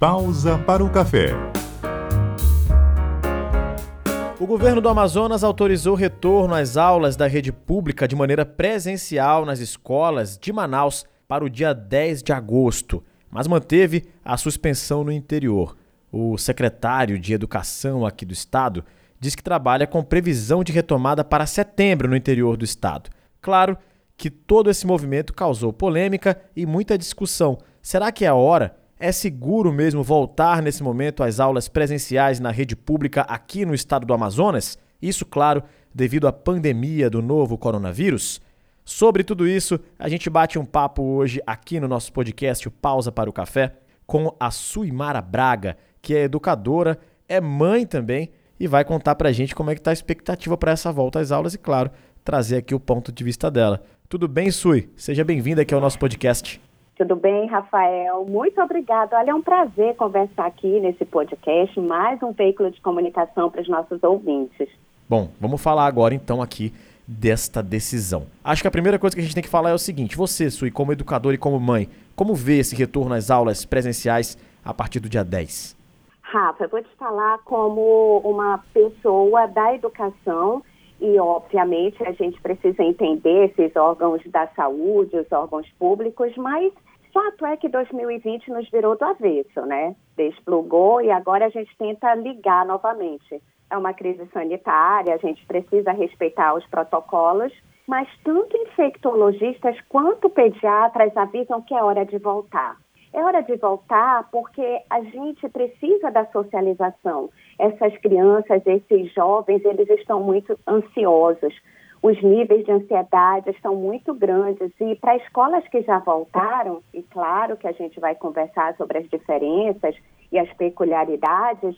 Pausa para o café. O governo do Amazonas autorizou o retorno às aulas da rede pública de maneira presencial nas escolas de Manaus para o dia 10 de agosto, mas manteve a suspensão no interior. O secretário de Educação aqui do estado diz que trabalha com previsão de retomada para setembro no interior do estado. Claro que todo esse movimento causou polêmica e muita discussão. Será que é a hora? É seguro mesmo voltar nesse momento às aulas presenciais na rede pública aqui no estado do Amazonas? Isso, claro, devido à pandemia do novo coronavírus? Sobre tudo isso, a gente bate um papo hoje aqui no nosso podcast o Pausa para o Café com a Suimara Braga, que é educadora, é mãe também e vai contar pra gente como é que tá a expectativa para essa volta às aulas e, claro, trazer aqui o ponto de vista dela. Tudo bem, Sui? Seja bem-vinda aqui ao nosso podcast. Tudo bem, Rafael? Muito obrigado. Olha, é um prazer conversar aqui nesse podcast, mais um veículo de comunicação para os nossos ouvintes. Bom, vamos falar agora então aqui desta decisão. Acho que a primeira coisa que a gente tem que falar é o seguinte: você, Sui, como educador e como mãe, como vê esse retorno às aulas presenciais a partir do dia 10? Rafa, eu vou te falar como uma pessoa da educação e, obviamente, a gente precisa entender esses órgãos da saúde, os órgãos públicos, mas Fato é que 2020 nos virou do avesso, né? Desplugou e agora a gente tenta ligar novamente. É uma crise sanitária, a gente precisa respeitar os protocolos, mas tanto infectologistas quanto pediatras avisam que é hora de voltar. É hora de voltar porque a gente precisa da socialização. Essas crianças, esses jovens, eles estão muito ansiosos os níveis de ansiedade estão muito grandes. E para escolas que já voltaram, e claro que a gente vai conversar sobre as diferenças e as peculiaridades,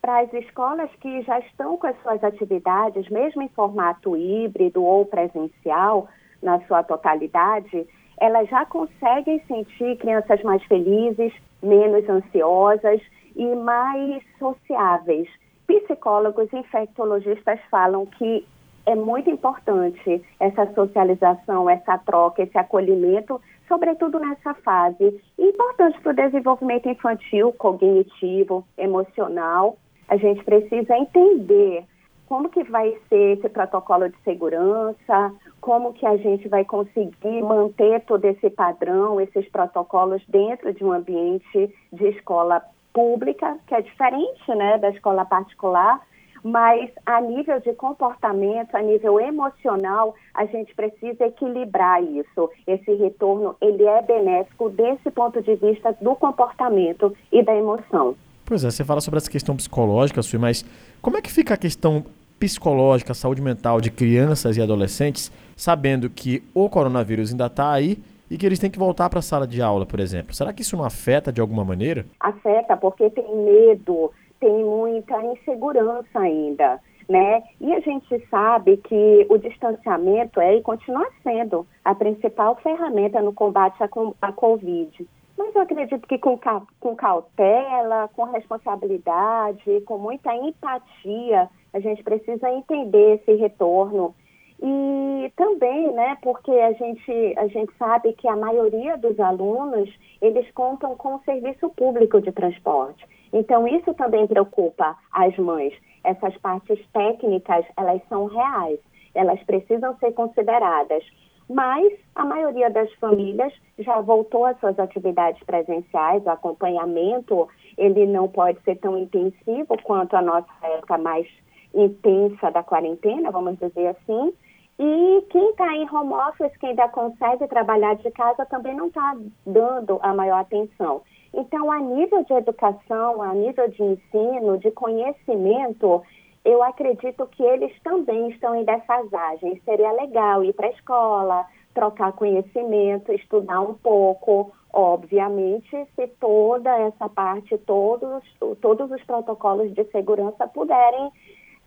para as escolas que já estão com as suas atividades, mesmo em formato híbrido ou presencial, na sua totalidade, elas já conseguem sentir crianças mais felizes, menos ansiosas e mais sociáveis. Psicólogos e infectologistas falam que é muito importante essa socialização, essa troca, esse acolhimento, sobretudo nessa fase. Importante para o desenvolvimento infantil, cognitivo, emocional. A gente precisa entender como que vai ser esse protocolo de segurança, como que a gente vai conseguir manter todo esse padrão, esses protocolos dentro de um ambiente de escola pública, que é diferente né, da escola particular, mas a nível de comportamento, a nível emocional, a gente precisa equilibrar isso. Esse retorno, ele é benéfico desse ponto de vista do comportamento e da emoção. Pois é, você fala sobre essa questão psicológica, Sui, mas como é que fica a questão psicológica, saúde mental de crianças e adolescentes, sabendo que o coronavírus ainda está aí e que eles têm que voltar para a sala de aula, por exemplo? Será que isso não afeta de alguma maneira? Afeta, porque tem medo, tem muita insegurança ainda, né? E a gente sabe que o distanciamento é e continua sendo a principal ferramenta no combate à, Covid. Mas eu acredito que com, com cautela, com responsabilidade, com muita empatia, a gente precisa entender esse retorno. E também, né, porque a gente, a gente sabe que a maioria dos alunos, eles contam com o serviço público de transporte. Então, isso também preocupa as mães. Essas partes técnicas, elas são reais, elas precisam ser consideradas. Mas a maioria das famílias já voltou às suas atividades presenciais, o acompanhamento, ele não pode ser tão intensivo quanto a nossa época mais intensa da quarentena, vamos dizer assim. E quem está em home office, quem ainda consegue trabalhar de casa, também não está dando a maior atenção. Então, a nível de educação, a nível de ensino, de conhecimento, eu acredito que eles também estão em defasagem. Seria legal ir para a escola, trocar conhecimento, estudar um pouco. Obviamente, se toda essa parte, todos, todos os protocolos de segurança puderem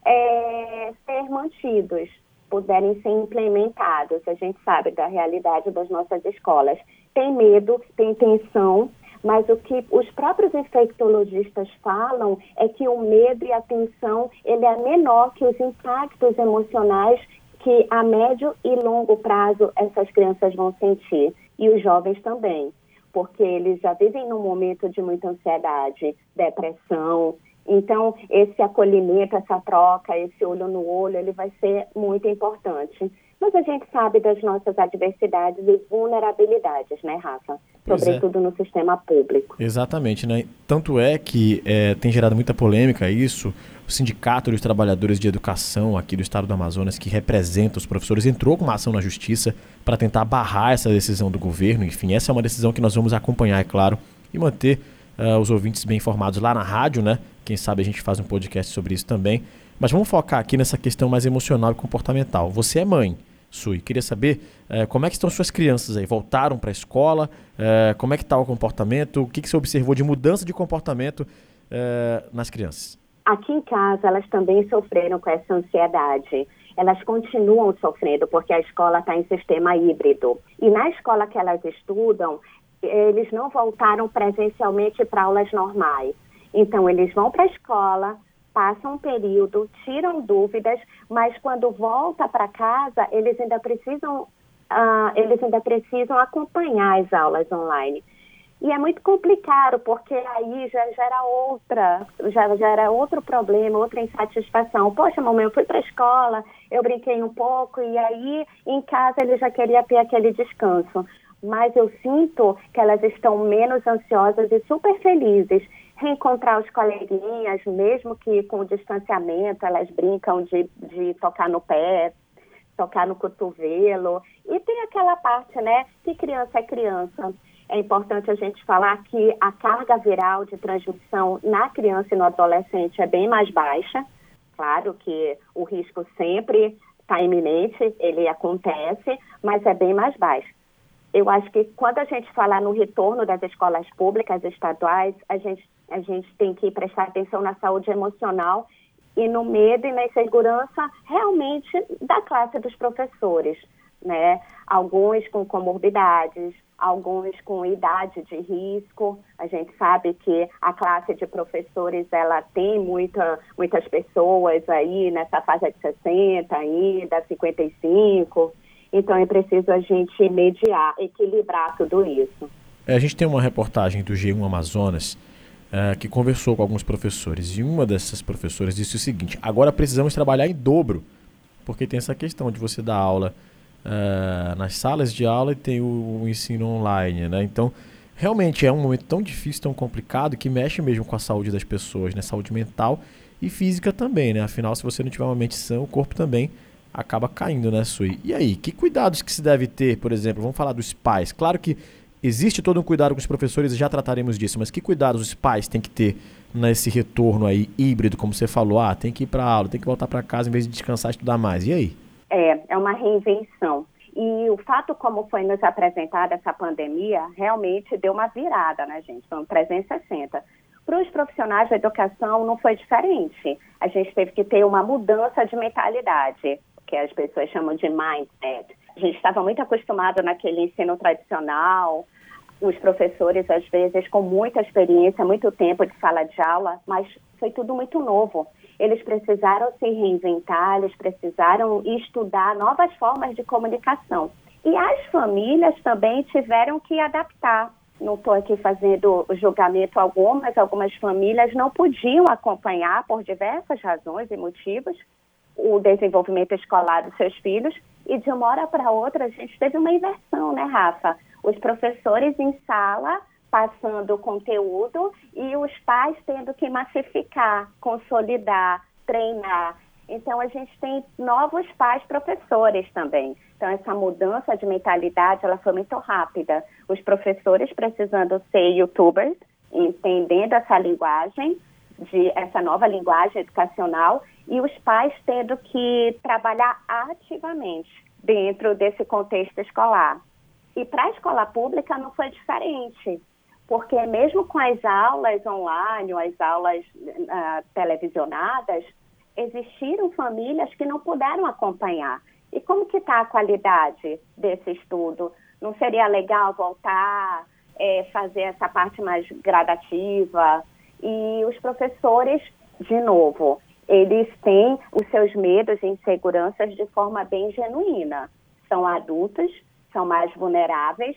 é, ser mantidos, puderem ser implementados. A gente sabe da realidade das nossas escolas. Tem medo, tem tensão, mas o que os próprios infectologistas falam é que o medo e a tensão ele é menor que os impactos emocionais que a médio e longo prazo essas crianças vão sentir e os jovens também. porque eles já vivem num momento de muita ansiedade, depressão. Então, esse acolhimento, essa troca, esse olho no olho, ele vai ser muito importante. Mas a gente sabe das nossas adversidades e vulnerabilidades, né, Rafa? Pois é. Sobretudo é. no sistema público. Exatamente, né? Tanto é que é, tem gerado muita polêmica isso. O Sindicato dos Trabalhadores de Educação aqui do estado do Amazonas, que representa os professores, entrou com uma ação na justiça para tentar barrar essa decisão do governo. Enfim, essa é uma decisão que nós vamos acompanhar, é claro, e manter uh, os ouvintes bem informados lá na rádio, né? Quem sabe a gente faz um podcast sobre isso também. Mas vamos focar aqui nessa questão mais emocional e comportamental. Você é mãe. Sui. Queria saber eh, como é que estão suas crianças aí? Voltaram para a escola? Eh, como é que está o comportamento? O que, que você observou de mudança de comportamento eh, nas crianças? Aqui em casa, elas também sofreram com essa ansiedade. Elas continuam sofrendo porque a escola está em sistema híbrido. E na escola que elas estudam, eles não voltaram presencialmente para aulas normais. Então, eles vão para a escola, passam um período, tiram dúvidas, mas quando volta para casa, eles ainda precisam, uh, eles ainda precisam acompanhar as aulas online. E é muito complicado, porque aí já gera outra, já gera outro problema, outra insatisfação. Poxa, mamãe, eu fui para a escola, eu brinquei um pouco, e aí em casa ele já queria ter aquele descanso. Mas eu sinto que elas estão menos ansiosas e super felizes reencontrar os coleguinhas, mesmo que com o distanciamento, elas brincam de, de tocar no pé, tocar no cotovelo. E tem aquela parte, né, que criança é criança. É importante a gente falar que a carga viral de transmissão na criança e no adolescente é bem mais baixa. Claro que o risco sempre está iminente, ele acontece, mas é bem mais baixo. Eu acho que quando a gente falar no retorno das escolas públicas estaduais, a gente a gente tem que prestar atenção na saúde emocional e no medo e na insegurança realmente da classe dos professores, né? Alguns com comorbidades, alguns com idade de risco. A gente sabe que a classe de professores ela tem muita, muitas pessoas aí nessa faixa de 60 ainda, 55. Então é preciso a gente mediar, equilibrar tudo isso. É, a gente tem uma reportagem do G1 Amazonas uh, que conversou com alguns professores. E uma dessas professoras disse o seguinte: agora precisamos trabalhar em dobro, porque tem essa questão de você dar aula uh, nas salas de aula e tem o, o, ensino online, né? Então, realmente é um momento tão difícil, tão complicado, que mexe mesmo com a saúde das pessoas, né? Saúde mental e física também, né? Afinal, se você não tiver uma mente sã, o corpo também acaba caindo, né, Sui? E aí, que cuidados que se deve ter, por exemplo? Vamos falar dos pais. Claro que Existe todo um cuidado com os professores já trataremos disso, mas que cuidados os pais têm que ter nesse retorno aí híbrido, como você falou? Ah, tem que ir para aula, tem que voltar para casa em vez de descansar e estudar mais. E aí? É, é uma reinvenção. E o fato como foi nos apresentada essa pandemia realmente deu uma virada, né, gente? Foi um 360. Para os profissionais da educação não foi diferente. A gente teve que ter uma mudança de mentalidade, que as pessoas chamam de mindset. A gente estava muito acostumado naquele ensino tradicional, os professores, às vezes, com muita experiência, muito tempo de sala de aula, mas foi tudo muito novo. Eles precisaram se reinventar, eles precisaram estudar novas formas de comunicação. E as famílias também tiveram que adaptar. Não estou aqui fazendo julgamento algum, mas algumas famílias não podiam acompanhar, por diversas razões e motivos, o desenvolvimento escolar dos seus filhos. E de uma hora para outra, a gente teve uma inversão, né, Rafa? Os professores em sala passando o conteúdo e os pais tendo que massificar, consolidar, treinar. Então a gente tem novos pais professores também. Então essa mudança de mentalidade ela foi muito rápida. Os professores precisando ser youtubers, entendendo essa linguagem de essa nova linguagem educacional e os pais tendo que trabalhar ativamente dentro desse contexto escolar. E para a escola pública não foi diferente, porque mesmo com as aulas online, ou as aulas uh, televisionadas, existiram famílias que não puderam acompanhar. E como que está a qualidade desse estudo? Não seria legal voltar, é, fazer essa parte mais gradativa? E os professores, de novo, eles têm os seus medos e inseguranças de forma bem genuína. São adultos são mais vulneráveis,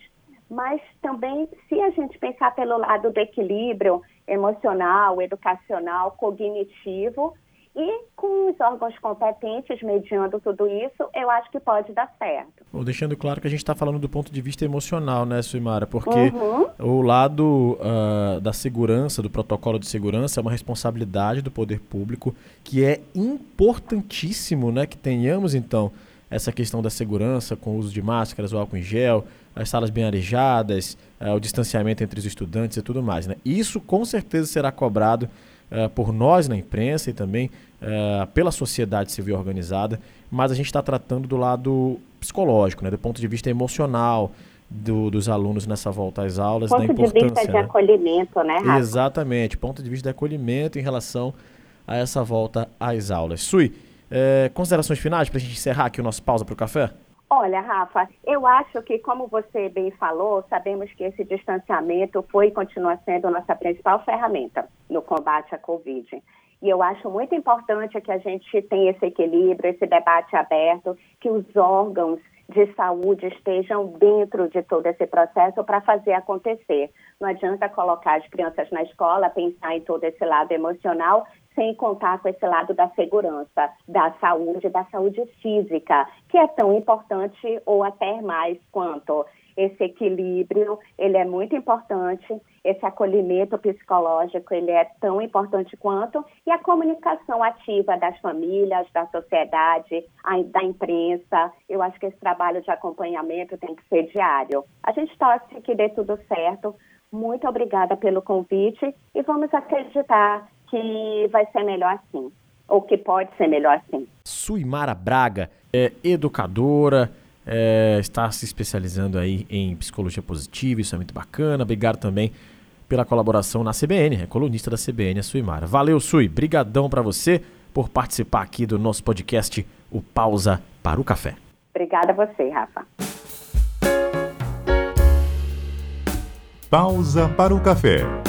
mas também se a gente pensar pelo lado do equilíbrio emocional, educacional, cognitivo, e com os órgãos competentes mediando tudo isso, eu acho que pode dar certo. Bom, deixando claro que a gente está falando do ponto de vista emocional, né, Suimara? Porque uhum. o lado uh, da segurança, do protocolo de segurança, é uma responsabilidade do poder público que é importantíssimo, né, que tenhamos então essa questão da segurança com o uso de máscaras, o álcool em gel, as salas bem arejadas, uh, o distanciamento entre os estudantes e tudo mais. Né? Isso com certeza será cobrado uh, por nós na imprensa e também uh, pela sociedade civil organizada, mas a gente está tratando do lado psicológico, né, do ponto de vista emocional do, dos alunos nessa volta às aulas, ponto da importância. Ponto de vista de né? acolhimento, né, Rafa? Exatamente, ponto de vista de acolhimento em relação a essa volta às aulas. Sui, é, considerações finais para a gente encerrar aqui o nosso pausa para o café? Olha, Rafa, eu acho que, como você bem falou, sabemos que esse distanciamento foi e continua sendo nossa principal ferramenta no combate à Covid. E eu acho muito importante que a gente tenha esse equilíbrio, esse debate aberto, que os órgãos de saúde estejam dentro de todo esse processo para fazer acontecer. Não adianta colocar as crianças na escola, pensar em todo esse lado emocional, sem contar com esse lado da segurança, da saúde, da saúde física, que é tão importante ou até mais quanto. Esse equilíbrio, ele é muito importante, esse acolhimento psicológico, ele é tão importante quanto, e a comunicação ativa das famílias, da sociedade, da imprensa, eu acho que esse trabalho de acompanhamento tem que ser diário. A gente torce que dê tudo certo, muito obrigada pelo convite e vamos acreditar que vai ser melhor assim, ou que pode ser melhor assim. Suimara Braga é educadora, é, está se especializando aí em psicologia positiva, isso é muito bacana. Obrigado também pela colaboração na CBN, é colunista da CBN, a Suimara. Valeu, Sui, brigadão para você por participar aqui do nosso podcast, o Pausa para o Café. Obrigada a você, Rafa. Pausa para o Café.